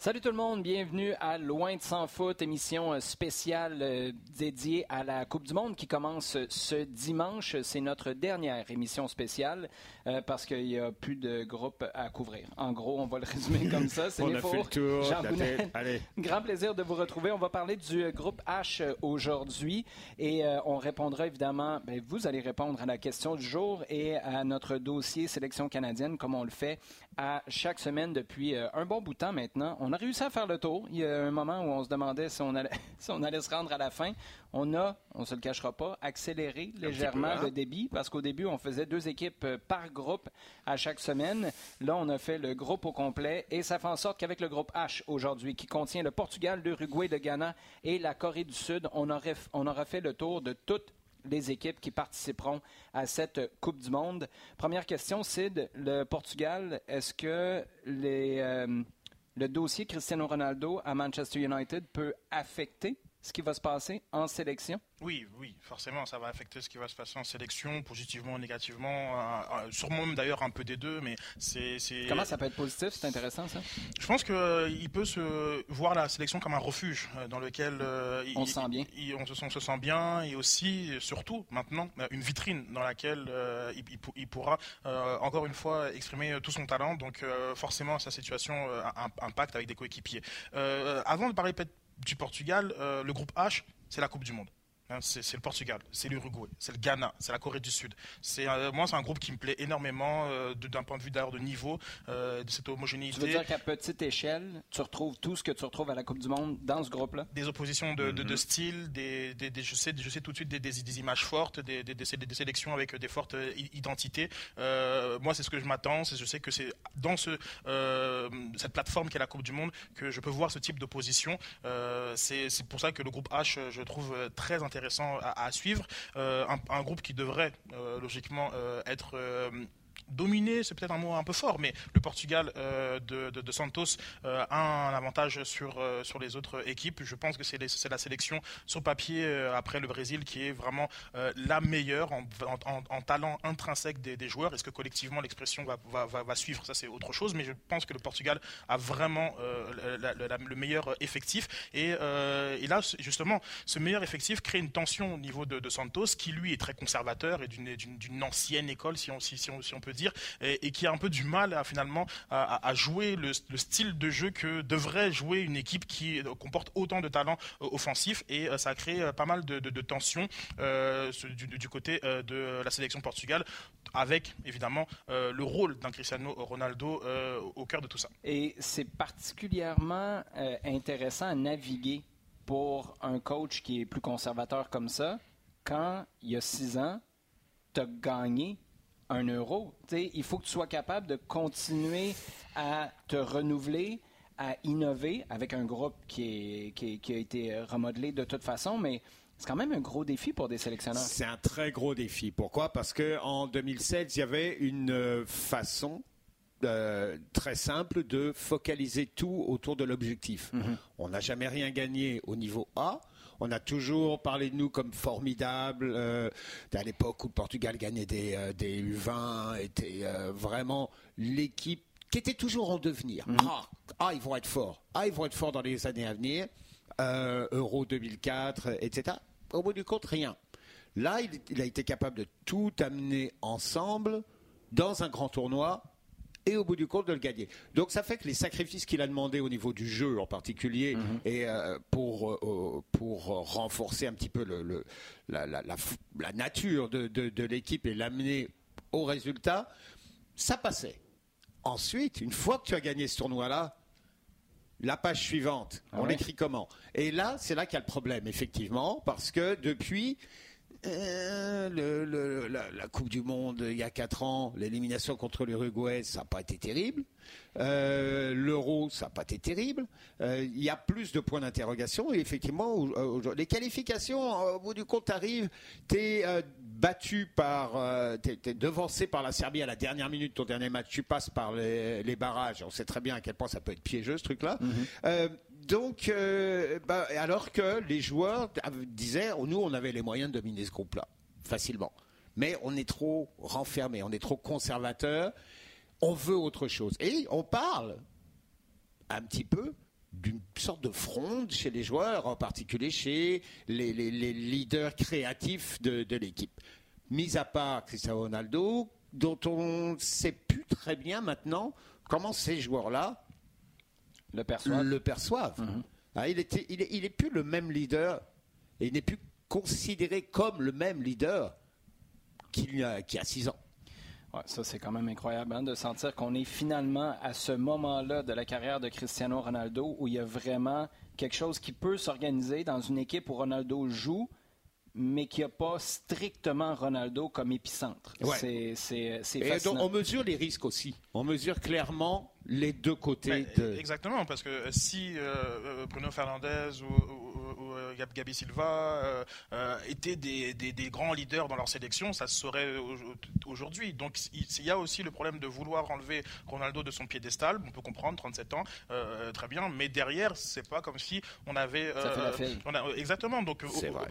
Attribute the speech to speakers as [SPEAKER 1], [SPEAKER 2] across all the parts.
[SPEAKER 1] Salut tout le monde, bienvenue à Loin de sans foot, émission euh, spéciale euh, dédiée à la Coupe du Monde qui commence ce dimanche. C'est notre dernière émission spéciale euh, parce qu'il n'y a plus de groupe à couvrir. En gros, on va le résumer comme ça.
[SPEAKER 2] C'est on a fait le tour.
[SPEAKER 1] Jean Allez. Grand plaisir de vous retrouver. On va parler du groupe H aujourd'hui et on répondra évidemment, ben, vous allez répondre à la question du jour et à notre dossier sélection canadienne comme on le fait à chaque semaine depuis un bon bout de temps maintenant on a réussi à faire le tour. Il y a un moment où on se demandait si on allait, on allait se rendre à la fin. On a, on ne se le cachera pas, accéléré légèrement hein? le débit parce qu'au début, on faisait deux équipes euh, par groupe à chaque semaine. Là, on a fait le groupe au complet et ça fait en sorte qu'avec le groupe H aujourd'hui, qui contient le Portugal, l'Uruguay, le Ghana et la Corée du Sud, on, aurait, on aura fait le tour de toutes les équipes qui participeront à cette Coupe du Monde. Première question, Sid, le Portugal, est-ce que euh, le dossier Cristiano Ronaldo à Manchester United peut affecter ce qui va se passer en sélection?
[SPEAKER 3] Oui, oui, forcément, ça va affecter ce qui va se passer en sélection, positivement, ou négativement, euh, euh, sûrement même d'ailleurs un peu des deux, mais c'est...
[SPEAKER 1] Comment ça peut être positif? C'est intéressant ça
[SPEAKER 3] Je pense qu'il euh, peut se voir la sélection comme un refuge dans lequel...
[SPEAKER 1] on se sent bien.
[SPEAKER 3] on, se, on, se, sent bien et aussi, surtout maintenant, une vitrine dans laquelle il, pourra encore une fois exprimer tout son talent, donc forcément sa situation impacte avec des coéquipiers. avant de parler du Portugal, le groupe H, c'est la Coupe du Monde. Hein, c'est le Portugal, c'est l'Uruguay, c'est le Ghana, c'est la Corée du Sud. C'est euh, moi, c'est un groupe qui me plaît énormément euh, d'un point de vue d'ailleurs de niveau, euh, de cette homogénéité.
[SPEAKER 1] Tu veux dire qu'à petite échelle, tu retrouves tout ce que tu retrouves à la Coupe du Monde dans ce groupe-là?
[SPEAKER 3] Des oppositions de, de, mhm. style, des, des, je, sais, je sais tout de suite des, des images fortes, des, sélections avec des fortes identités. moi, c'est ce que je m'attends. Je sais que c'est dans ce, cette plateforme qui est la Coupe du Monde que je peux voir ce type d'opposition. c'est pour ça que le groupe H, je trouve très intéressant intéressant à, suivre. Euh, un, groupe qui devrait euh, logiquement euh, être dominer, c'est peut-être un mot un peu fort, mais le Portugal euh, de, Santos euh, a un avantage sur, euh, sur les autres équipes. Je pense que c'est la sélection sur papier après le Brésil qui est vraiment la meilleure en, talent intrinsèque des, joueurs. Est-ce que collectivement l'expression va, va, suivre? Ça, c'est autre chose, mais je pense que le Portugal a vraiment le meilleur effectif. Et, là, justement, ce meilleur effectif crée une tension au niveau de, Santos qui, lui, est très conservateur et d'une ancienne école, si on, si on, si on peut dire, et, qui a un peu du mal à, finalement à, jouer le, style de jeu que devrait jouer une équipe qui comporte autant de talents euh, offensifs. Et euh, ça a créé euh, pas mal de, tensions du, côté de la sélection Portugal, avec évidemment le rôle d'un Cristiano Ronaldo au cœur de tout ça.
[SPEAKER 1] Et c'est particulièrement intéressant à naviguer pour un coach qui est plus conservateur comme ça, quand il y a six ans, tu as gagné un euro. il faut que tu sois capable de continuer à te renouveler, à innover avec un groupe qui, qui, a été remodelé de toute façon, mais c'est quand même un gros défi pour des sélectionneurs.
[SPEAKER 2] C'est un très gros défi. Pourquoi? Parce qu'en 2016, il y avait une euh, façon euh, très simple de focaliser tout autour de l'objectif. Mm-hmm. On n'a jamais rien gagné au niveau A. On a toujours parlé de nous comme formidables. Euh, à l'époque où le Portugal gagnait des, euh, U20, était euh, vraiment l'équipe qui était toujours en devenir. Mhm. Ah, ah, ils vont être forts. Ah, ils vont être forts dans les années à venir. Euro 2004, etc. Au bout du compte, rien. Là, il a été capable de tout amener ensemble dans un grand tournoi et au bout du compte de le gagner. Donc ça fait que les sacrifices qu'il a demandé au niveau du jeu en particulier mhm. et euh, pour euh, pour renforcer un petit peu le, la, la, nature de, de, l'équipe et l'amener au résultat, ça passait. Ensuite, une fois que tu as gagné ce tournoi-là, la page suivante, ah on l'écrit comment? Et là, c'est là qu'il y a le problème, effectivement, parce que depuis, euh, le, la, Coupe du Monde il y a 4 ans, l'élimination contre l'Uruguay, ça n'a pas été terrible. Euh, L'Euro, ça n'a pas été terrible. Euh, il y a plus de points d'interrogation. Et effectivement, les qualifications, au bout du compte, arrivent. Tu es battu par. tu es, devancé par la Serbie à la dernière minute de ton dernier match. Tu passes par les, barrages. On sait très bien à quel point ça peut être piégeux, ce truc-là. Mhm. Donc, euh, bah, alors que les joueurs disaient, nous, on avait les moyens de dominer ce groupe-là, facilement. Mais on est trop renfermé, on est trop conservateur, on veut autre chose. Et on parle un petit peu d'une sorte de fronde chez les joueurs, en particulier chez les, leaders créatifs de, l'équipe. Mis à part Cristiano Ronaldo, dont on ne sait plus très bien maintenant comment ces joueurs-là
[SPEAKER 1] le perçoivent.
[SPEAKER 2] Le perçoivent. Mhm. Ah, il, n'est il, est, plus le même leader et il n'est plus considéré comme le même leader qu'il y a, y a six ans
[SPEAKER 1] ça, c'est quand même incroyable hein, de sentir qu'on est finalement à ce moment-là de la carrière de Cristiano Ronaldo où il y a vraiment quelque chose qui peut s'organiser dans une équipe où Ronaldo joue, mais qui n'a pas strictement Ronaldo comme épicentre. C'est,
[SPEAKER 2] on mesure les risques aussi. On mesure clairement les deux côtés.
[SPEAKER 3] Exactement, parce que si euh, euh, Bruno Fernandez ou, euh, Gabi Silva étaient des, grands leaders dans leur sélection, ça se saurait aujourd'hui. Donc il y a aussi le problème de vouloir enlever Ronaldo de son piédestal. On peut comprendre, 37 ans, très bien, mais derrière, c'est pas comme si on avait.
[SPEAKER 1] on a,
[SPEAKER 3] exactement. Donc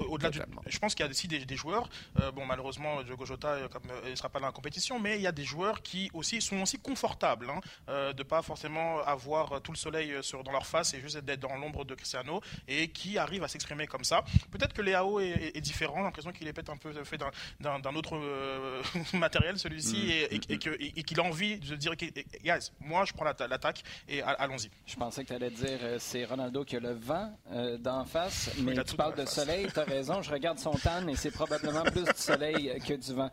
[SPEAKER 3] au-delà je pense qu'il y a aussi des, joueurs. bon, malheureusement, Diogo Jota, comme il ne sera pas dans la compétition, mais il y a des joueurs qui aussi sont aussi confortables hein, de pas forcément avoir tout le soleil sur, dans leur face et juste d'être dans l'ombre de Cristiano et qui arrive à s'exprimer comme ça. Peut-être que Léao est, est, différent, j'ai l'impression qu'il est peut-être un peu fait d'un autre euh, matériel celui-ci mm. et, qu'il a envie de dire guys, moi je prends l'attaque et allons-y.
[SPEAKER 1] Je pensais que tu allais dire euh, c'est Ronaldo qui a le vent euh, d'en face, mais tu parles de soleil, tu as raison, je regarde son tan et c'est probablement plus du soleil que du vent.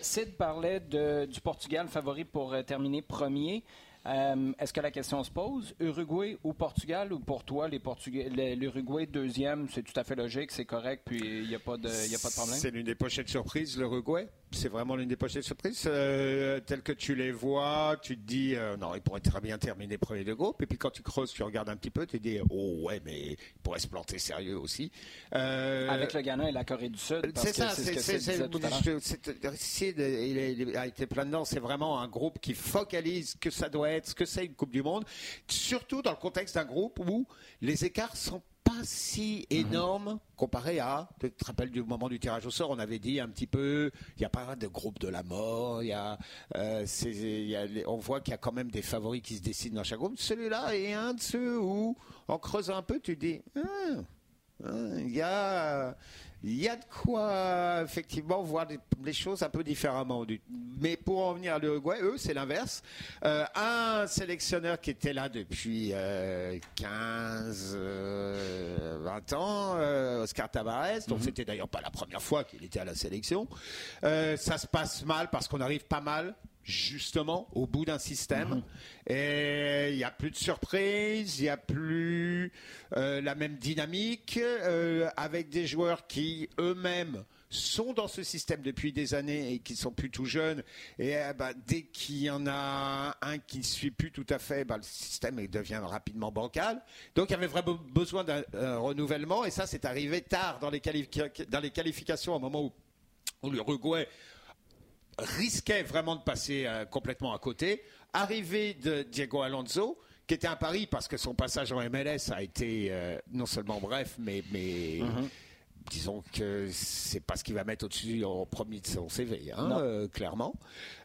[SPEAKER 1] Sid parlait de, du Portugal favori pour terminer premier. Euh, est-ce que la question se pose? Uruguay ou Portugal? Ou pour toi l'Uruguay deuxième, c'est tout à fait logique, c'est correct, puis il n'y a pas de, a de problème?
[SPEAKER 2] C'est l'une des prochaines surprises, l'Uruguay. C'est vraiment l'une des prochaines surprises. Euh, tel que tu les vois, tu te dis euh, non, il pourrait très bien terminer premier de groupe. Et puis quand tu creuses, tu regardes un petit peu, tu te dis oh ouais, mais il pourrait se planter sérieux aussi.
[SPEAKER 1] Avec le Ghana et la Corée du Sud.
[SPEAKER 2] C'est ça. C'est ce il a été plein dedans. C'est vraiment un groupe qui focalise que ça doit ce que c'est une Coupe du Monde, surtout dans le contexte d'un groupe où les écarts sont pas si mhm. énormes comparé à, tu te rappelles du moment du tirage au sort, on avait dit un petit peu, il n'y a pas de groupe de la mort, il y a, euh, on voit qu'il y a quand même des favoris qui se décident dans chaque groupe. Celui-là est un de ceux où, en creusant un peu, tu dis, ah, il y a il y a de quoi effectivement voir les, choses un peu différemment. Mais pour en venir à l'Uruguay, eux, c'est l'inverse. Euh, un sélectionneur qui était là depuis 15, euh, 20 euh, ans, Oscar Tavares, donc mhm. c'était d'ailleurs pas la première fois qu'il était à la sélection. ça se passe mal parce qu'on arrive pas mal justement au bout d'un système. Mhm. Et il n'y a plus de surprise, il n'y a plus euh, la même dynamique, euh, avec des joueurs qui eux-mêmes sont dans ce système depuis des années et qui sont plus tout jeunes. Et eh ben, dès qu'il y en a un qui ne suit plus tout à fait, ben, le système devient rapidement bancal. Donc il y avait vraiment besoin d'un renouvellement. Et ça, c'est arrivé tard dans les, dans les qualifications, au moment où, où l'Uruguay risquait vraiment de passer euh, complètement à côté. Arrivée de Diego Alonso, qui était un pari parce que son passage en MLS a été euh, non seulement bref, mais, mais mhm disons que c'est pas ce qu'il va mettre au-dessus en premier de son CV, hein, euh, clairement.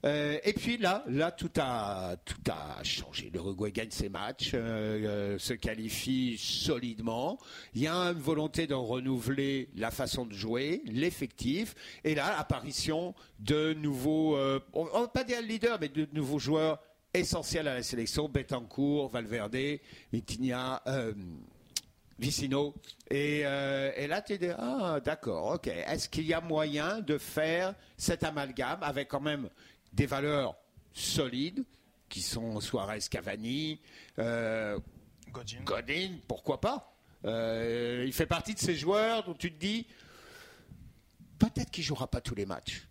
[SPEAKER 2] Euh, et puis là, là tout a tout a changé. L'Uruguay gagne ses matchs, euh, se qualifie solidement. Il y a une volonté de renouveler la façon de jouer, l'effectif. Et là, apparition de nouveaux, on, ne va pas dire leader, mais de nouveaux joueurs essentiels à la sélection. Betancourt, Valverde, Vitinha. Vicino. Euh, et, là, tu dis, ah, d'accord, ok. Est-ce qu'il y a moyen de faire cet amalgame avec quand même des valeurs solides, qui sont Suarez, Cavani, euh, Godin. pourquoi pas? Euh, Il fait partie de ces joueurs dont tu te dis, peut-être qu'il jouera pas tous les matchs.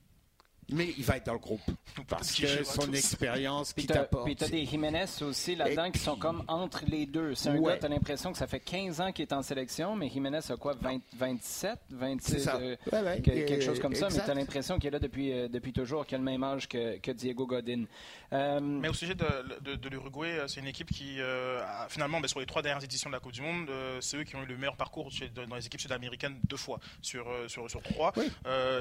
[SPEAKER 2] Mais il va être dans le groupe parce que son expérience qui t'apporte.
[SPEAKER 1] Puis t'as des Jiménez aussi là-dedans qui sont comme entre les deux. C'est un gars, t'as l'impression que ça fait 15 ans qu'il est en sélection, mais Jiménez a quoi, 27, 26, euh, quelque chose comme ça, mais t'as l'impression qu'il est là depuis, euh, depuis toujours, qu'il a le même âge que, que Diego Godin.
[SPEAKER 3] Euh, mais au sujet de, de, de l'Uruguay, c'est une équipe qui, a, finalement, ben, sur les trois dernières éditions de la Coupe du Monde, c'est eux qui ont eu le meilleur parcours chez, dans les équipes sud-américaines deux fois sur, sur, sur trois.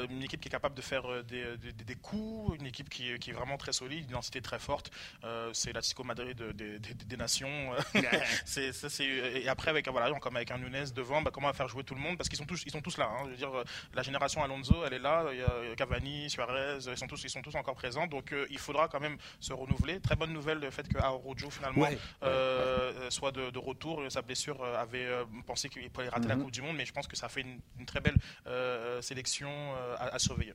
[SPEAKER 3] une équipe qui est capable de faire des des, coups, une équipe qui, qui, est vraiment très solide, une identité très forte. c'est l'Atlético Madrid des, des nations. c'est, ça, c'est, et après, avec, voilà, comme avec un Nunez devant, bah, comment faire jouer tout le monde? Parce qu'ils sont tous, ils sont tous là. Hein. Je veux dire, la génération Alonso, elle est là. Il y a Cavani, Suarez, ils sont tous, ils sont tous encore présents. Donc il faudra quand même se renouveler. Très bonne nouvelle le fait que Arojo finalement soit de, retour. Sa blessure avait pensé qu'il pourrait rater la mhm. Coupe du Monde, mais je pense que ça fait une, très belle sélection à, surveiller.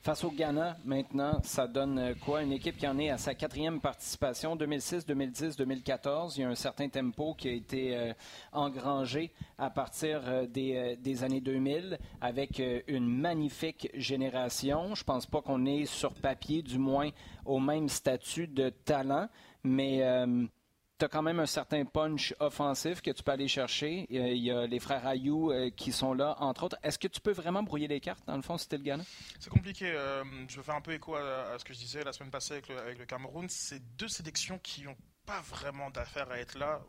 [SPEAKER 1] Face au Ghana, maintenant, ça donne quoi? Une équipe qui en est à sa quatrième participation, 2006, 2010, 2014. Il y a un certain tempo qui a été engrangé à partir des, des, années 2000 avec une magnifique génération. Je pense pas qu'on est sur papier, du moins, au même statut de talent, mais tu as quand même un certain punch offensif que tu peux aller chercher. Il y a les frères Ayou euh, qui sont là, entre autres. Est-ce que tu peux vraiment brouiller les cartes, dans le fond, si le Ghana?
[SPEAKER 3] C'est compliqué. Euh, je veux faire un peu écho à, ce que je disais la semaine passée avec le, Cameroun. C'est deux sélections qui n'ont pas vraiment d'affaires à être là.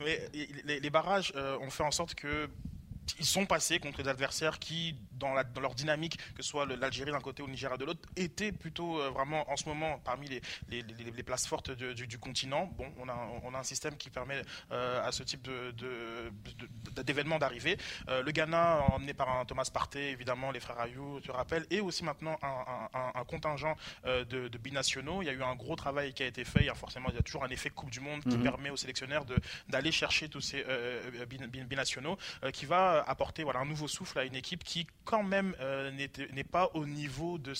[SPEAKER 3] Mais les, barrages euh, ont fait en sorte que ils sont passés contre des adversaires qui, dans, leur dynamique, que ce soit l'Algérie d'un côté ou le Nigeria de l'autre, étaient plutôt euh, vraiment en ce moment parmi les, places fortes du, continent. Bon, on a, un système qui permet euh, à ce type d'événements d'arriver. Euh, le Ghana, emmené par un Thomas Partey, évidemment, les frères Ayou, tu rappelles, et aussi maintenant un, contingent de, binationaux. Il y a eu un gros travail qui a été fait. Il y a forcément, il y a toujours un effet Coupe du Monde qui mhm. permet aux sélectionneurs d'aller chercher tous ces binationaux, qui va apporter voilà, un nouveau souffle à une équipe qui, quand même, euh, n'est pas au niveau de.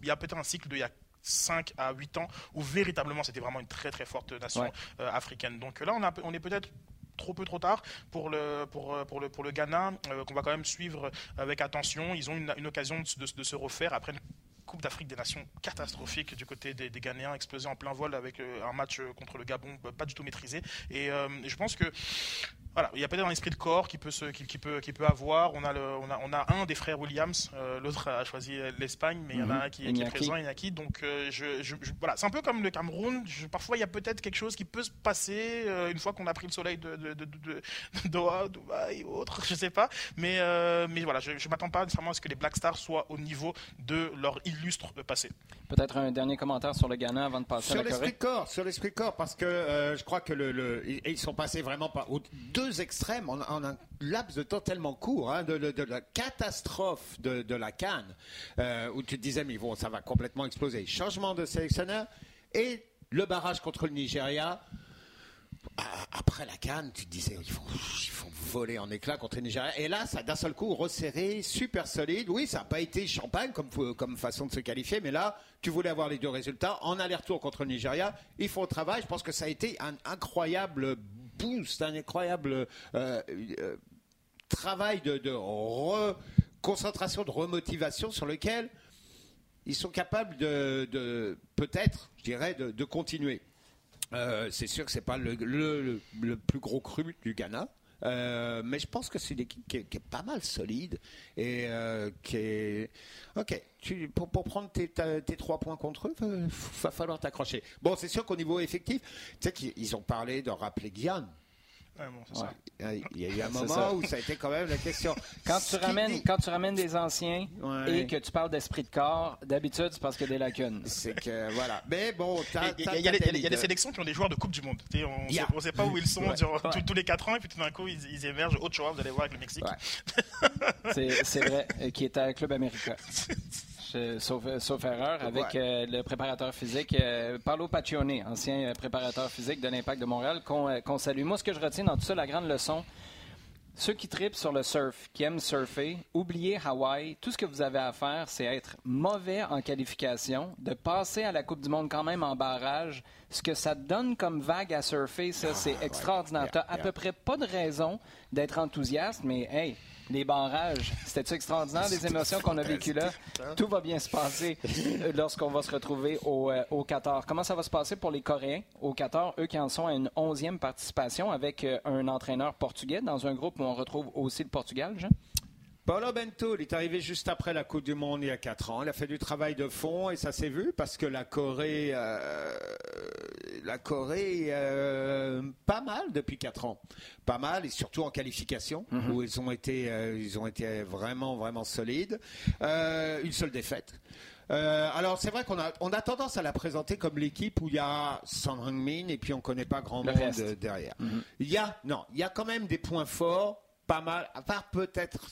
[SPEAKER 3] il y a peut-être un cycle de il y a 5 à 8 ans où véritablement c'était vraiment une très très forte nation euh, africaine. Donc là, on, a, on est peut-être trop peu trop tard pour le, pour, pour le, pour le Ghana, euh, qu'on va quand même suivre avec attention. Ils ont une, une occasion de, de, se refaire après une Coupe d'Afrique des Nations catastrophique du côté des, des Ghanéens, explosé en plein vol avec un match contre le Gabon pas du tout maîtrisé. Et je pense que voilà, il y a peut-être un esprit de corps qui peut, se, qui, peut, qui peut avoir. On a, le, on, a, on a un des frères Williams, euh, l'autre a choisi l'Espagne, mais il y en a mhm. un qui, qui est présent, Inaki. Donc euh, je, je, voilà, c'est un peu comme le Cameroun. parfois, il y a peut-être quelque chose qui peut se passer euh, une fois qu'on a pris le soleil de, de, de, de Doha, Dubaï ou autre, je sais pas. Mais, mais voilà, je ne m'attends pas nécessairement à ce que les Black Stars soient au niveau de leur illustre passé.
[SPEAKER 1] Peut-être un dernier commentaire sur le Ghana avant de passer
[SPEAKER 2] sur
[SPEAKER 1] à la
[SPEAKER 2] Corée. Corps, sur l'esprit corps, parce que je crois que le, le, ils sont passés vraiment par deux extrêmes en, un laps de temps tellement court, hein, de, la catastrophe de, la Cannes, euh, où tu te disais, mais bon, ça va complètement exploser. Changement de sélectionneur et le barrage contre le Nigeria. Après la Cannes, tu te disais, ils font, voler en éclats contre le Nigeria. Et là, ça d'un seul coup resserré, super solide. Oui, ça n'a pas été champagne comme, comme façon de se qualifier, mais là, tu voulais avoir les deux résultats. En aller-retour contre le Nigeria, ils font le travail. Je pense que ça a été un incroyable boost, un incroyable euh, euh, travail de, de de remotivation sur lequel ils sont capables de, peut-être, je dirais, de, continuer. Euh, c'est sûr que c'est pas le, plus gros cru du Ghana. Mais je pense que c'est une équipe qui est, pas mal solide et qui est. Ok, pour, prendre tes, trois points contre eux, il va falloir t'accrocher. Bon, c'est sûr qu'au niveau effectif, tu sais qu'ils ont parlé de rappeler Guyane. Il y a eu un moment où ça a été quand même la question.
[SPEAKER 1] Quand tu ramènes, quand tu ramènes des anciens et que tu parles d'esprit de corps, d'habitude, c'est parce qu'il y a des lacunes.
[SPEAKER 2] C'est que, voilà. Mais bon,
[SPEAKER 3] il y, a des sélections qui ont des joueurs de Coupe du Monde. on ne sait pas où ils sont tous, les 4 ans et puis tout d'un coup, ils, émergent autre chose. Vous allez voir avec le Mexique.
[SPEAKER 1] c'est vrai, euh, qui est un club américain. sauf, erreur, avec euh, le préparateur physique euh, Paolo Paccione, ancien euh, préparateur physique de l'Impact de Montréal, qu'on salue. Moi, ce que je retiens dans tout ça, la grande leçon, ceux qui tripent sur le surf, qui aiment surfer, oubliez Hawaï. Tout ce que vous avez à faire, c'est être mauvais en qualification, de passer à la Coupe du Monde quand même en barrage. Ce que ça donne comme vague à surfer, ça, ah, c'est extraordinaire. Tu à peu près pas de raison d'être enthousiaste, mais hey, les barrages. C'était extraordinaire, les émotions qu'on a vécues là? Tout va bien se passer euh, lorsqu'on va se retrouver au, euh, au, Qatar. Comment ça va se passer pour les Coréens au Qatar, eux qui en sont à une onzième participation avec euh, un entraîneur portugais dans un groupe où on retrouve aussi le Portugal, Jean?
[SPEAKER 2] Paulo Bento, il est arrivé juste après la Coupe du Monde il y a 4 ans. Il a fait du travail de fond et ça s'est vu parce que la Corée, la Corée, euh, mal depuis 4 ans. Pas mal, et surtout en qualification,
[SPEAKER 1] Mhm.
[SPEAKER 2] où ils ont, été, euh, ils ont été vraiment, vraiment solides. Euh, une seule défaite. Euh, alors c'est vrai qu'on a, on a tendance à la présenter comme l'équipe où il y a Son Heung-min et puis on connaît pas grand
[SPEAKER 1] Le
[SPEAKER 2] monde
[SPEAKER 1] reste.
[SPEAKER 2] derrière.
[SPEAKER 1] Mhm.
[SPEAKER 2] Il y a non, il y a quand même des points forts, pas mal, à part peut-être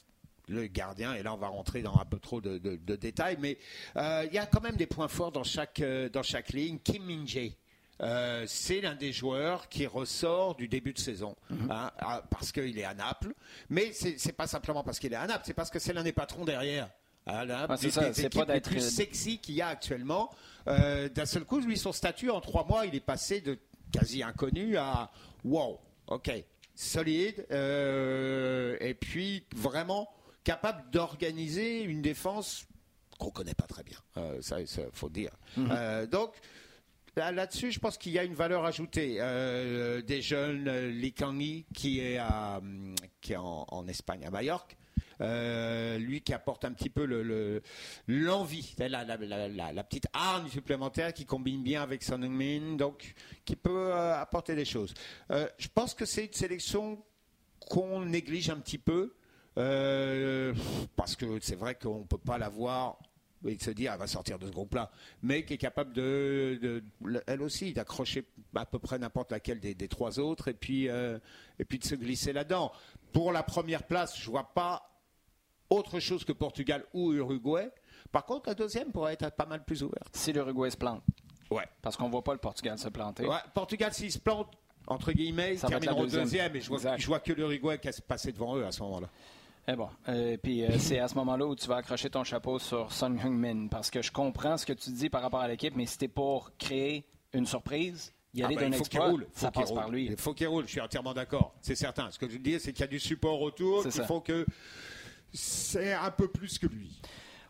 [SPEAKER 2] le gardien, et là on va rentrer dans un peu trop de, de- de détails, mais euh, il y a quand même des points forts dans chaque, euh, dans chaque ligne. Kim Min-jae, euh, c'est l'un des joueurs qui ressort du début de saison, hein, ah, parce qu'il est à Naples, mais c'est pas simplement parce qu'il est à Naples, c'est parce que c'est l'un des patrons derrière. Ah, là,
[SPEAKER 1] Ah, c'est ça, c'est pas d'être-
[SPEAKER 2] plus sexy qu'il y a actuellement. Euh, D'un seul coup, lui, son statut en trois mois, il est passé de quasi inconnu à wow, ok, solide, euh, et puis vraiment capable d'organiser une défense qu'on connaît pas très bien. Euh, ça, il faut dire. Euh, donc Là-dessus, je pense qu'il y a une valeur ajoutée. Euh, des jeunes, euh, qui est, est en, Espagne, à Majorque, euh, lui qui apporte un petit peu le- le- l'envie, la, petite arme supplémentaire qui combine bien avec Son Heung-min, donc qui peut euh, apporter des choses. Euh, je pense que c'est une sélection qu'on néglige un petit peu, euh, parce que c'est vrai qu'on ne peut pas la de se dire elle va sortir de ce groupe-là, mais qui est capable de, de- elle aussi d'accrocher à peu près n'importe laquelle des, des trois autres et puis euh, et puis de se glisser là-dedans. Pour la première place, je vois pas autre chose que Portugal ou Uruguay. Par contre, la deuxième pourrait être pas mal plus ouverte.
[SPEAKER 1] Si l'Uruguay se plante.
[SPEAKER 2] Ouais.
[SPEAKER 1] Parce qu'on voit pas le Portugal se planter.
[SPEAKER 2] Ouais, Portugal, s'ils se plantent, entre guillemets, ils termineront
[SPEAKER 1] deuxième.
[SPEAKER 2] deuxième. et je vois, je vois que l'Uruguay qui a passé devant eux à ce moment-là.
[SPEAKER 1] Eh bon, euh, puis euh, c'est à ce moment-là où tu vas accrocher ton chapeau sur Son Heung-min parce que je comprends ce que tu dis par rapport à l'équipe, mais si t'es pour créer une surprise, y aller
[SPEAKER 2] Ah ben,
[SPEAKER 1] d'un
[SPEAKER 2] il
[SPEAKER 1] exploit,
[SPEAKER 2] roule.
[SPEAKER 1] Ça passe
[SPEAKER 2] roule.
[SPEAKER 1] par lui.
[SPEAKER 2] Il faut qu'il roule. Je suis entièrement d'accord. C'est certain. Ce que je veux dire, c'est qu'il y a du support autour. Il faut que c'est un peu plus que lui.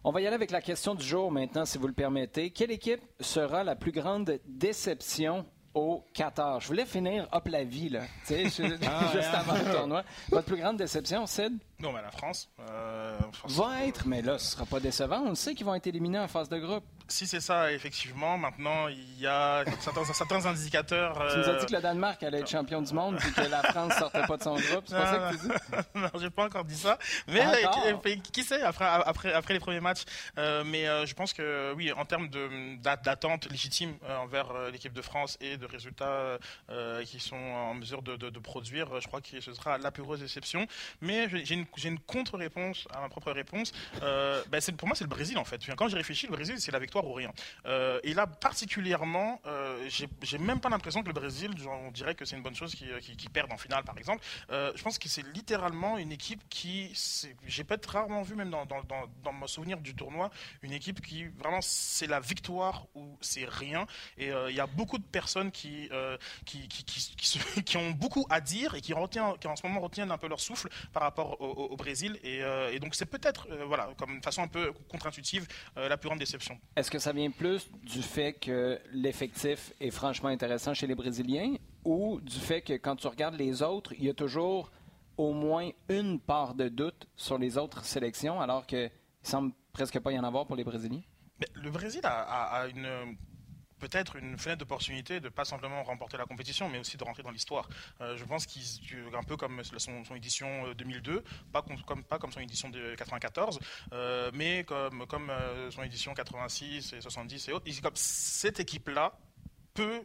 [SPEAKER 1] On va y aller avec la question du jour maintenant, si vous le permettez. Quelle équipe sera la plus grande déception au Qatar? Je voulais finir hop la vie, là, tu sais, je-
[SPEAKER 2] Ah,
[SPEAKER 1] juste avant le tournoi. Votre plus grande déception, Sid?
[SPEAKER 3] Non, mais la France. euh, France-
[SPEAKER 1] Va être, mais là, ce sera pas décevant. On sait qu'ils vont être éliminés en phase de groupe.
[SPEAKER 3] Si c'est ça, effectivement, maintenant, il y a certains, certains indicateurs.
[SPEAKER 1] Tu nous as
[SPEAKER 3] euh,
[SPEAKER 1] dit que le Danemark allait être champion du monde et que la France sortait pas de son groupe. C'est pas ça que tu dis?
[SPEAKER 3] non, j'ai pas encore dit ça. Mais
[SPEAKER 1] Encore?
[SPEAKER 3] euh, qui, sait après, après, après les premiers matchs. Euh, mais euh, je pense que oui, en termes d'attente légitime euh, envers euh, l'équipe de France et de résultats euh, qui sont en mesure de, de- de produire, euh, je crois que ce sera la plus grosse déception. Mais j'ai j'ai une, j'ai une contre-réponse à ma propre réponse. Euh, ben, pour moi, c'est le Brésil en fait. Quand j'y réfléchis, le Brésil, c'est la victoire ou rien. Euh, et là, particulièrement, euh, j'ai j'ai même pas l'impression que le Brésil, on dirait que c'est une bonne chose qui, qui, qui perde en finale, par exemple. Euh, je pense que c'est littéralement une équipe qui, j'ai peut-être rarement vu, même dans, mon souvenir du tournoi, une équipe qui vraiment c'est la victoire ou c'est rien. Et euh, il y a beaucoup de personnes qui, euh, ont beaucoup à dire et qui, retient, qui en ce moment retiennent un peu leur souffle par rapport au- au Brésil. Et, euh, et donc c'est peut-être, euh, voilà, comme une façon un peu contre-intuitive, euh, la plus grande déception.
[SPEAKER 1] Est-ce que ça vient plus du fait que l'effectif est franchement intéressant chez les Brésiliens ou du fait que quand tu regardes les autres, il y a toujours au moins une part de doute sur les autres sélections alors qu'il semble presque pas y en avoir pour les Brésiliens?
[SPEAKER 3] Mais le Brésil a, a- a une peut-être une fenêtre d'opportunité de pas simplement remporter la compétition, mais aussi de rentrer dans l'histoire. Euh, je pense qu'il un peu comme son, édition euh, 2002, pas comme, pas comme son édition de 94, euh, mais comme comme euh, son édition 86 et 70 et autres. Comme cette équipe-là peut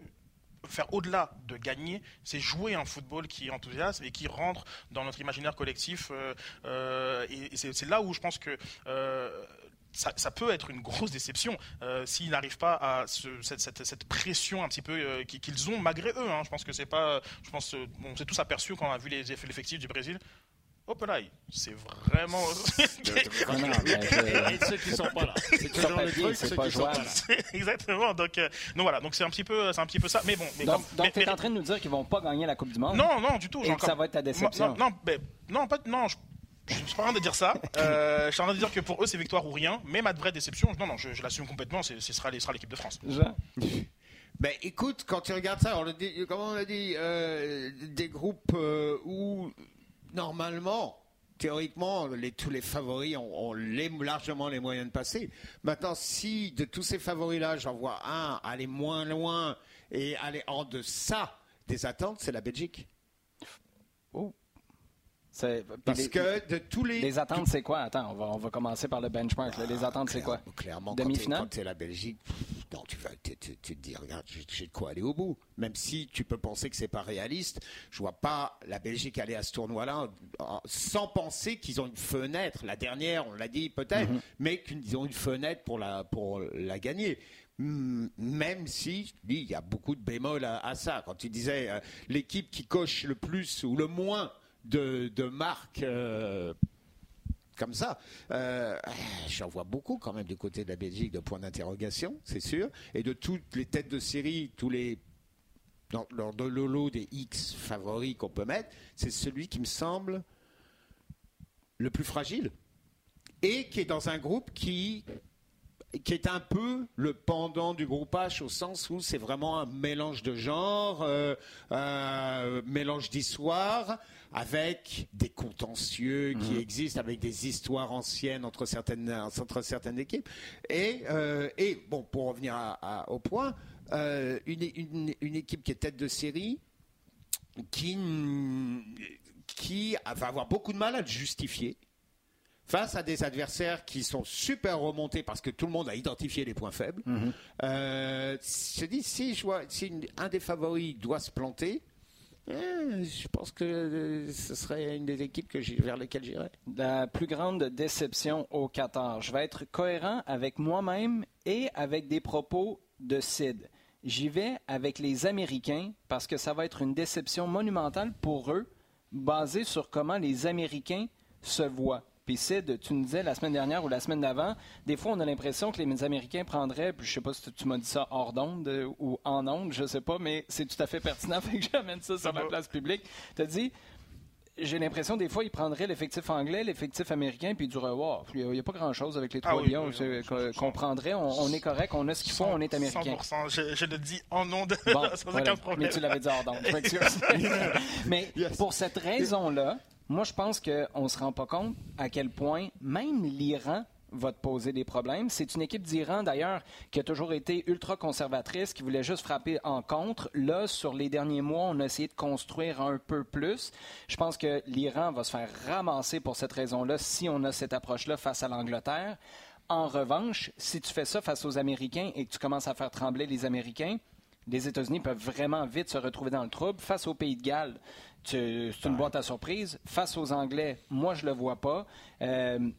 [SPEAKER 3] faire au-delà de gagner, c'est jouer un football qui enthousiasme et qui rentre dans notre imaginaire collectif. euh, euh, et c'est là où je pense que euh, ça, ça peut être une grosse déception euh, s'ils n'arrivent pas à ce- cette, cette- cette pression un petit peu euh, qui- qu'ils ont malgré eux. hein. Je pense que c'est pas, je pense, euh, on s'est tous aperçus quand on a vu les eff- l'effectif du Brésil. Hop là, c'est vraiment.
[SPEAKER 1] Non, mais
[SPEAKER 2] Et ceux qui sont pas là. C'est toujours le truc,
[SPEAKER 1] c'est
[SPEAKER 2] ceux
[SPEAKER 1] pas
[SPEAKER 2] qui sont pas là.
[SPEAKER 3] Exactement. Donc, euh, donc voilà. Donc c'est un petit peu, c'est un petit peu ça. Mais bon. Mais
[SPEAKER 1] Donc, donc tu es
[SPEAKER 3] mais-
[SPEAKER 1] en train de nous dire qu'ils vont pas gagner la Coupe du Monde?
[SPEAKER 3] Non, non, du tout.
[SPEAKER 1] et
[SPEAKER 3] genre
[SPEAKER 1] que ça va être ta déception.
[SPEAKER 3] Non, non, mais- non, pas, non, je, je suis pas en train de dire ça. Euh, je suis en train de dire que pour eux, c'est victoire ou rien. Mais ma vraie déception, non, non, je, je l'assume complètement, c'est- ce sera, l'équipe de France.
[SPEAKER 2] Ben écoute, quand tu regardes ça, on l'a dit, comment on a dit, euh, des groupes euh, où normalement, théoriquement, les, tous les favoris ont, ont les- largement les moyens de passer. Maintenant, si de tous ces favoris-là, j'en vois un aller moins loin et aller en deçà des attentes, c'est la Belgique.
[SPEAKER 1] Oh.
[SPEAKER 2] Parce
[SPEAKER 1] les,
[SPEAKER 2] que de tous les.
[SPEAKER 1] Les attentes, c'est quoi? Attends, on va, on va commencer par le benchmark. Les attentes, c'est quoi?
[SPEAKER 2] Clairement,
[SPEAKER 1] Demi-finale?
[SPEAKER 2] quand tu es la Belgique, non, tu, vas, tu, tu, tu te dis, regarde, j'ai de quoi aller au bout. Même si tu peux penser que c'est pas réaliste, je vois pas la Belgique aller à ce tournoi-là sans penser qu'ils ont une fenêtre. La dernière, on l'a dit peut-être,
[SPEAKER 1] Mhm.
[SPEAKER 2] mais qu'ils ont une fenêtre pour la, pour la gagner. Même si, je dis, il y a beaucoup de bémols à, à ça. Quand tu disais euh, l'équipe qui coche le plus ou le moins de, de marques euh, comme ça. Euh, J'en vois beaucoup quand même du côté de la Belgique de points d'interrogation, c'est sûr. Et de toutes les têtes de série, tous les dans, dans le lolo des X favoris qu'on peut mettre, c'est celui qui me semble le plus fragile et qui est dans un groupe qui qui est un peu le pendant du groupe H au sens où c'est vraiment un mélange de genres, euh, un mélange d'histoires avec des contentieux qui
[SPEAKER 1] Mhm.
[SPEAKER 2] existent, avec des histoires anciennes entre certaines, entre certaines équipes. Et, euh, et bon, pour revenir à- à- au point, euh, une, une- une équipe qui est tête de série, qui, qui va avoir beaucoup de mal à le justifier face à des adversaires qui sont super remontés parce que tout le monde a identifié les points faibles.
[SPEAKER 1] Mhm.
[SPEAKER 2] Euh, je dis, si, je vois, si une- un des favoris doit se planter, eh, je pense que euh, ce serait une des équipes que vers lesquelles j'irais.
[SPEAKER 1] La plus grande déception au Qatar. Je vais être cohérent avec moi-même et avec des propos de Sid. J'y vais avec les Américains parce que ça va être une déception monumentale pour eux, basée sur comment les Américains se voient. Puis Sid, tu nous disais la semaine dernière ou la semaine d'avant, des fois on a l'impression que les Américains prendraient, puis je sais pas si tu m'as dit ça hors d'onde euh, ou en onde, je sais pas, mais c'est tout à fait pertinent, fait que j'amène ça sur
[SPEAKER 3] va.
[SPEAKER 1] place publique. Tu as dit, j'ai l'impression des fois ils prendraient l'effectif anglais, l'effectif américain, puis diraient wow, il n'y a, pas grand chose avec les
[SPEAKER 3] Ah
[SPEAKER 1] trois
[SPEAKER 3] oui,
[SPEAKER 1] lions
[SPEAKER 3] oui,
[SPEAKER 1] c'est-
[SPEAKER 3] oui,
[SPEAKER 1] qu'on prendrait, on, on est correct, on a ce qu'il faut, on est américain.
[SPEAKER 3] 100%, je, je le dis en nom de
[SPEAKER 1] Bon, voilà.
[SPEAKER 3] aucun problème.
[SPEAKER 1] Mais tu l'avais dit hors d'onde. Mais pour cette raison-là, moi, je pense qu'on ne se rend pas compte à quel point même l'Iran va te poser des problèmes. C'est une équipe d'Iran, d'ailleurs, qui a toujours été ultra conservatrice, qui voulait juste frapper en contre. Là, sur les derniers mois, on a essayé de construire un peu plus. Je pense que l'Iran va se faire ramasser pour cette raison-là si on a cette approche-là face à l'Angleterre. En revanche, si tu fais ça face aux Américains et que tu commences à faire trembler les Américains, les États-Unis peuvent vraiment vite se retrouver dans le trouble. Face au Pays de Galles, c'est une boîte à surprise. Face aux Anglais, moi, je le vois pas. Euh,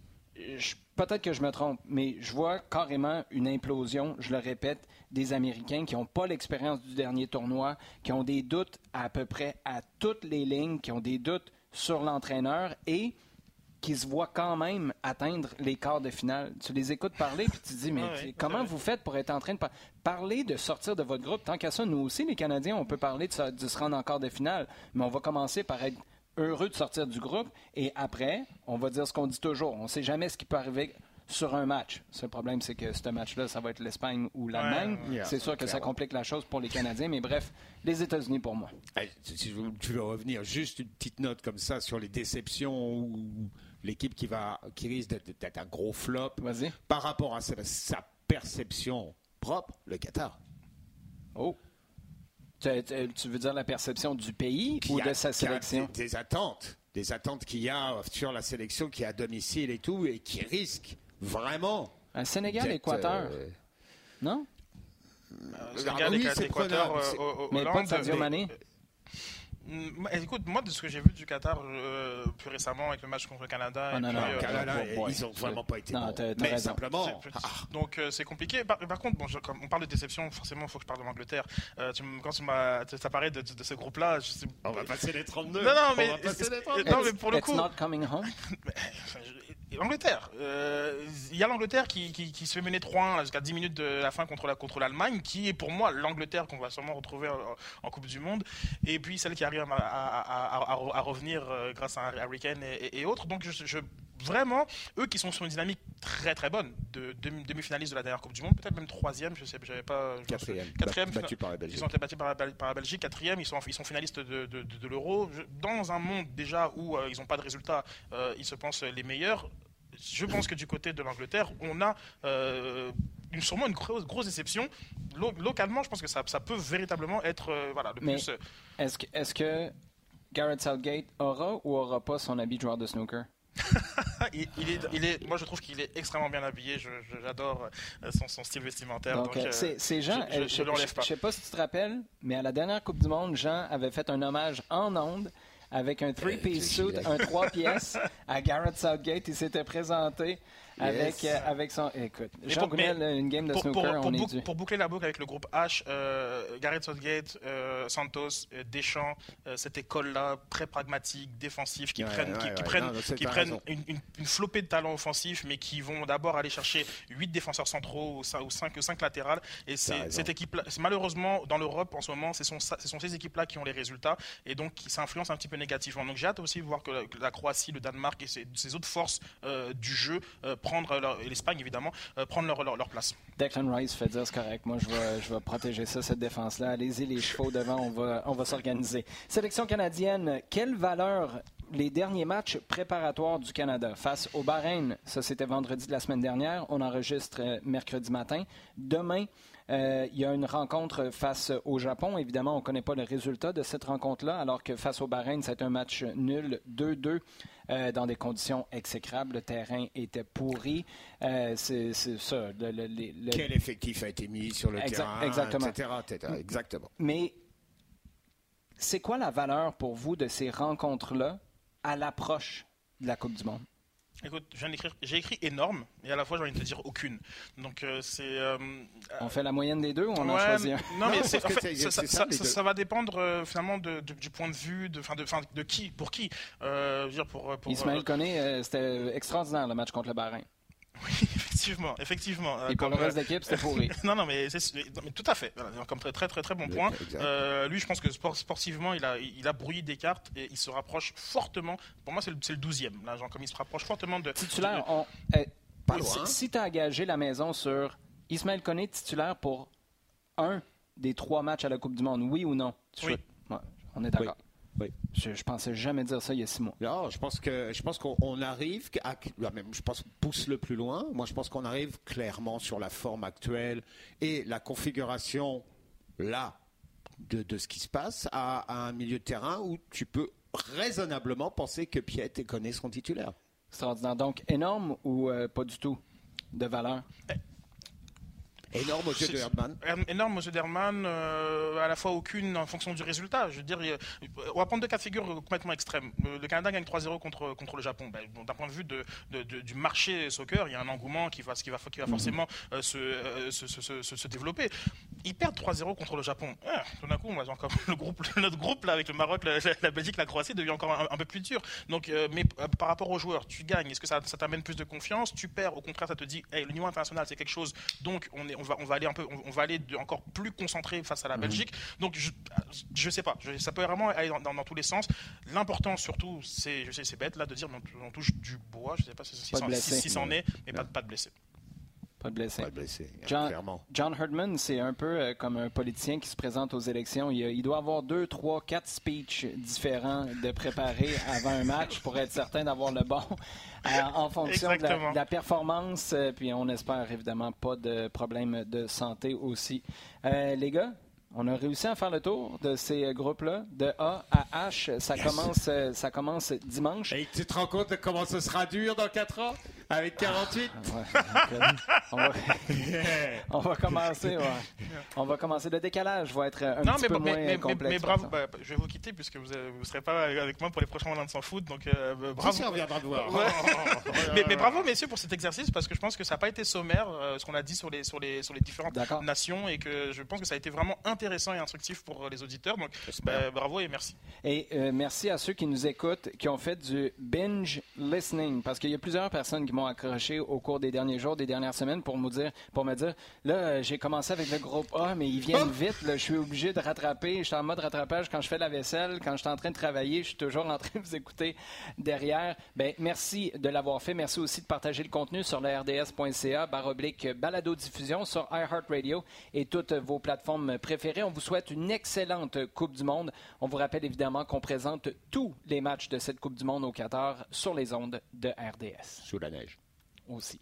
[SPEAKER 1] Peut-être que je me trompe, mais je vois carrément une implosion, je le répète, des Américains qui n'ont pas l'expérience du dernier tournoi, qui ont des doutes à peu près à toutes les lignes, qui ont des doutes sur l'entraîneur et qui se voient quand même atteindre les quarts de finale. Tu les écoutes parler, puis tu te dis, mais
[SPEAKER 3] Ouais, ouais,
[SPEAKER 1] comment
[SPEAKER 3] ouais.
[SPEAKER 1] vous faites pour être en train de par- parler de sortir de votre groupe? Tant qu'à ça, nous aussi, les Canadiens, on peut parler de, se- de se rendre en quart de finale, mais on va commencer par être heureux de sortir du groupe, et après, on va dire ce qu'on dit toujours. On ne sait jamais ce qui peut arriver sur un match. Ce problème, c'est que ce match-là, ça va être l'Espagne ou l'Allemagne.
[SPEAKER 3] Ouais,
[SPEAKER 1] c'est sûr que ça complique la chose pour les Canadiens, mais bref, les États-Unis pour moi.
[SPEAKER 2] Allez, Si je- tu veux revenir, juste une petite note comme ça sur les déceptions ou l'équipe qui, va, qui risque d'être d'être un gros flop par rapport à sa, sa perception propre, le Qatar.
[SPEAKER 1] Oh. Tu, veux dire la perception du pays
[SPEAKER 2] Qui
[SPEAKER 1] ou
[SPEAKER 2] a-
[SPEAKER 1] de sa
[SPEAKER 2] qui a
[SPEAKER 1] sélection?
[SPEAKER 2] des, des attentes, des attentes qu'il y a sur la sélection qui est à domicile et tout, et qui risque vraiment.
[SPEAKER 1] Un Sénégal, Équateur,
[SPEAKER 2] euh,
[SPEAKER 1] non?
[SPEAKER 3] Euh,
[SPEAKER 2] Ah
[SPEAKER 3] Sénégal,
[SPEAKER 2] oui,
[SPEAKER 3] Équateur,
[SPEAKER 2] c'est
[SPEAKER 3] Équateur,
[SPEAKER 2] prenable,
[SPEAKER 3] euh,
[SPEAKER 1] Mais pas de Sadio
[SPEAKER 3] mais-
[SPEAKER 1] Mané.
[SPEAKER 3] Mm, Écoute, moi, de ce que j'ai vu du Qatar euh, plus récemment avec le match contre le Canada,
[SPEAKER 1] Ah,
[SPEAKER 3] et
[SPEAKER 1] non,
[SPEAKER 3] puis,
[SPEAKER 1] non,
[SPEAKER 3] euh,
[SPEAKER 2] Canada,
[SPEAKER 1] bon, ouais.
[SPEAKER 2] ils ont vraiment pas été
[SPEAKER 1] Non,
[SPEAKER 2] bons. Mais
[SPEAKER 1] raison.
[SPEAKER 2] simplement, ah,
[SPEAKER 3] Donc euh, c'est compliqué. Par, par contre, bon, je- comme on parle de déception, forcément, il faut que je parle de l'Angleterre. Euh, quand tu m'as, parlé de, de- de ce groupe-là, je sais.
[SPEAKER 2] on va passer les 32.
[SPEAKER 3] Non, non, mais-
[SPEAKER 2] on va passer les 32.
[SPEAKER 3] Non, mais pour le
[SPEAKER 1] It's
[SPEAKER 3] coup-
[SPEAKER 1] not coming home?
[SPEAKER 3] L'Angleterre. Euh, Il y a l'Angleterre qui, qui- qui se fait mener 3-1 jusqu'à 10 minutes de la fin contre la contre l'Allemagne, qui est pour moi l'Angleterre qu'on va sûrement retrouver en, en Coupe du Monde. Et puis celle qui arrive à, à- à- à- à revenir euh, grâce à Harry Kane et, et- et autres. Donc je, je- vraiment, eux qui sont sur une dynamique très très bonne de demi- demi-finaliste de la dernière Coupe du Monde, peut-être même troisième, je sais, j'avais pas. je me
[SPEAKER 2] Quatrième.
[SPEAKER 3] Quatrième.
[SPEAKER 2] Battu par la Belgique.
[SPEAKER 3] Ils ont été battus par la, Bel- par la Belgique, quatrième, ils sont, ils sont finalistes de, de- de- de l'Euro. Dans un monde déjà où euh, ils n'ont pas de résultats, euh, ils se pensent les meilleurs. Je pense que du côté de l'Angleterre, on a euh, une, sûrement une grosse, grosse déception. localement, je pense que ça, ça peut véritablement être voilà, le plus.
[SPEAKER 1] Est-ce que, est que Garrett Southgate aura ou aura pas son habit de joueur de snooker?
[SPEAKER 3] il, est, il, est, moi, je trouve qu'il est extrêmement bien habillé. J'adore euh, son, son, style vestimentaire. Donc,
[SPEAKER 1] euh, c'est Jean. Je, je, je, sais pas si tu te rappelles, mais à la dernière Coupe du Monde, Jean avait fait un hommage en ondes avec un three-piece suit, un trois pièces à Garrett Southgate. Il s'était présenté avec, euh, avec son. Écoute, Jean pour, une game de
[SPEAKER 3] pour,
[SPEAKER 1] snooker,
[SPEAKER 3] on
[SPEAKER 1] est
[SPEAKER 3] Pour boucler la boucle avec le groupe H, euh, Gareth Southgate, euh, Santos, Deschamps, cette école-là, très pragmatique, défensif, qui prennent, qui, prennent, qui prennent une, une, flopée de talents offensifs, mais qui vont d'abord aller chercher 8 défenseurs centraux ou 5, 5 latérales. Et c'est cette équipe-là, malheureusement, dans l'Europe, en ce moment, ce sont, ce sont ces équipes-là qui ont les résultats et donc qui s'influencent un petit peu négativement. Donc j'ai hâte aussi de voir que la, Croatie, le Danemark et ces, autres forces du jeu prendre et l'Espagne évidemment euh, prendre leur, leur, place.
[SPEAKER 1] Declan Rice fait dire c'est correct. Moi, je vais, je vais protéger ça, cette défense-là. Allez-y, les chevaux devant, on va, on va s'organiser. Sélection canadienne, quelle valeur les derniers matchs préparatoires du Canada? Face au Bahreïn, ça c'était vendredi de la semaine dernière, on enregistre euh, mercredi matin. Demain, euh, il y a une rencontre face au Japon. Évidemment, on ne connaît pas le résultat de cette rencontre-là, alors que face au Bahreïn, c'est un match nul 2-2. Euh, dans des conditions exécrables. Le terrain était pourri. Euh, c'est ça.
[SPEAKER 2] Quel effectif a été mis sur le terrain, exactement. etc. Exactement.
[SPEAKER 1] Mais c'est quoi la valeur pour vous de ces rencontres-là à l'approche de la Coupe du Monde?
[SPEAKER 3] Écoute, j'ai écrit énorme et à la fois j'ai envie de te dire aucune. Donc euh, c'est. Euh,
[SPEAKER 1] on fait la moyenne des deux ou on en choisit un?
[SPEAKER 3] Non, mais en fait, ça, va dépendre euh, finalement de, du point de vue de, fin, de, fin, de qui, pour qui. dire pour, pour
[SPEAKER 1] Ismaël connaît, c'était extraordinaire le match contre le Bahreïn.
[SPEAKER 3] Oui, effectivement, effectivement.
[SPEAKER 1] Euh, Et pour le reste d'équipe, c'était pourri.
[SPEAKER 3] non, non, mais, tout à fait. comme très, très, très, très bon point. Euh, lui, je pense que sportivement, il a, il a brouillé des cartes et il se rapproche fortement. Pour moi, c'est le, le 12e. Là, genre, comme il se rapproche fortement de.
[SPEAKER 1] Titulaire, on, eh, Si, tu as engagé la maison sur Ismaël Koné titulaire pour un des trois matchs à la Coupe du Monde, oui ou non?
[SPEAKER 3] Oui.
[SPEAKER 1] on est d'accord. Je, je, pensais jamais dire ça il y a six mois.
[SPEAKER 2] Non, je pense que je pense qu'on arrive à je pense pousse le plus loin. Moi, je pense qu'on arrive clairement sur la forme actuelle et la configuration là de, de ce qui se passe à, un milieu de terrain où tu peux raisonnablement penser que Piet et Koné seront titulaires.
[SPEAKER 1] Extraordinaire. Donc énorme ou euh, pas du tout de valeur?
[SPEAKER 2] Énorme monsieur de
[SPEAKER 3] Énorme monsieur Derman, euh, à la fois aucune en fonction du résultat. Je veux dire, on va prendre deux cas de figure complètement extrêmes. Le Canada gagne 3-0 contre, contre le Japon. Ben, D'un point de vue de, du marché soccer, il y a un engouement qui va, qui va, qui va mhm. forcément euh, euh, se, se, se, se, développer. Ils perdent 3-0 contre le Japon. Ah, tout d'un coup, encore le groupe, notre groupe là, avec le Maroc, la, Belgique, la Croatie devient encore un, peu plus dur. Donc, mais par rapport aux joueurs, tu gagnes. Est-ce que ça, ça t'amène plus de confiance? Tu perds. Au contraire, ça te dit, hey, le niveau international, c'est quelque chose. Donc, on est on va, on va aller un peu, on, va aller encore plus concentré face à la mhm. Belgique. Donc je, je sais pas, ça peut vraiment aller dans, tous les sens. L'important surtout, c'est, je sais, c'est bête là de dire, on, touche du bois. Je sais pas si, si, c'en est, mais pas, pas de blessés.
[SPEAKER 1] Pas de.
[SPEAKER 2] Pas de blessés,
[SPEAKER 1] John, clairement. John Herdman, c'est un peu euh, comme un politicien qui se présente aux élections. Il, il, doit avoir deux, trois, quatre speeches différents de préparer avant un match pour être certain d'avoir le bon euh, en fonction de la, performance. Euh, puis on espère évidemment pas de problème de santé aussi. les gars, on a réussi à faire le tour de ces groupes-là, de A à H. Ça, commence, ça commence dimanche.
[SPEAKER 2] Et tu te rends compte de comment ce sera dur dans quatre ans? Avec 48
[SPEAKER 1] on, va... on, va... commencer. On va commencer. Le décalage va être un petit peu moins complexe.
[SPEAKER 3] Mais, bravo, bah, je vais vous quitter puisque vous ne serez pas avec moi pour les prochains moments de s'en foot. Donc euh, bravo.
[SPEAKER 2] Si, on viendra vous voir.
[SPEAKER 3] mais, bravo messieurs pour cet exercice parce que je pense que ça n'a pas été sommaire euh, ce qu'on a dit sur les, sur les, sur les différentes nations et que je pense que ça a été vraiment intéressant et instructif pour les auditeurs. Donc bah, bravo et merci.
[SPEAKER 1] Et euh, merci à ceux qui nous écoutent, qui ont fait du binge listening parce qu'il y a plusieurs personnes qui accroché au cours des derniers jours, des dernières semaines pour me dire, pour me dire là, euh, j'ai commencé avec le groupe A, mais ils viennent vite. je suis obligé de rattraper. Je suis en mode rattrapage quand je fais la vaisselle, quand je suis en train de travailler. Je suis toujours en train de vous écouter derrière. Ben, merci de l'avoir fait. Merci aussi de partager le contenu sur le rds.ca, baroblique balado-diffusion sur iHeartRadio et toutes vos plateformes préférées. On vous souhaite une excellente Coupe du Monde. On vous rappelle évidemment qu'on présente tous les matchs de cette Coupe du Monde au Qatar sur les ondes de RDS.
[SPEAKER 2] Sous la neige
[SPEAKER 1] aussi.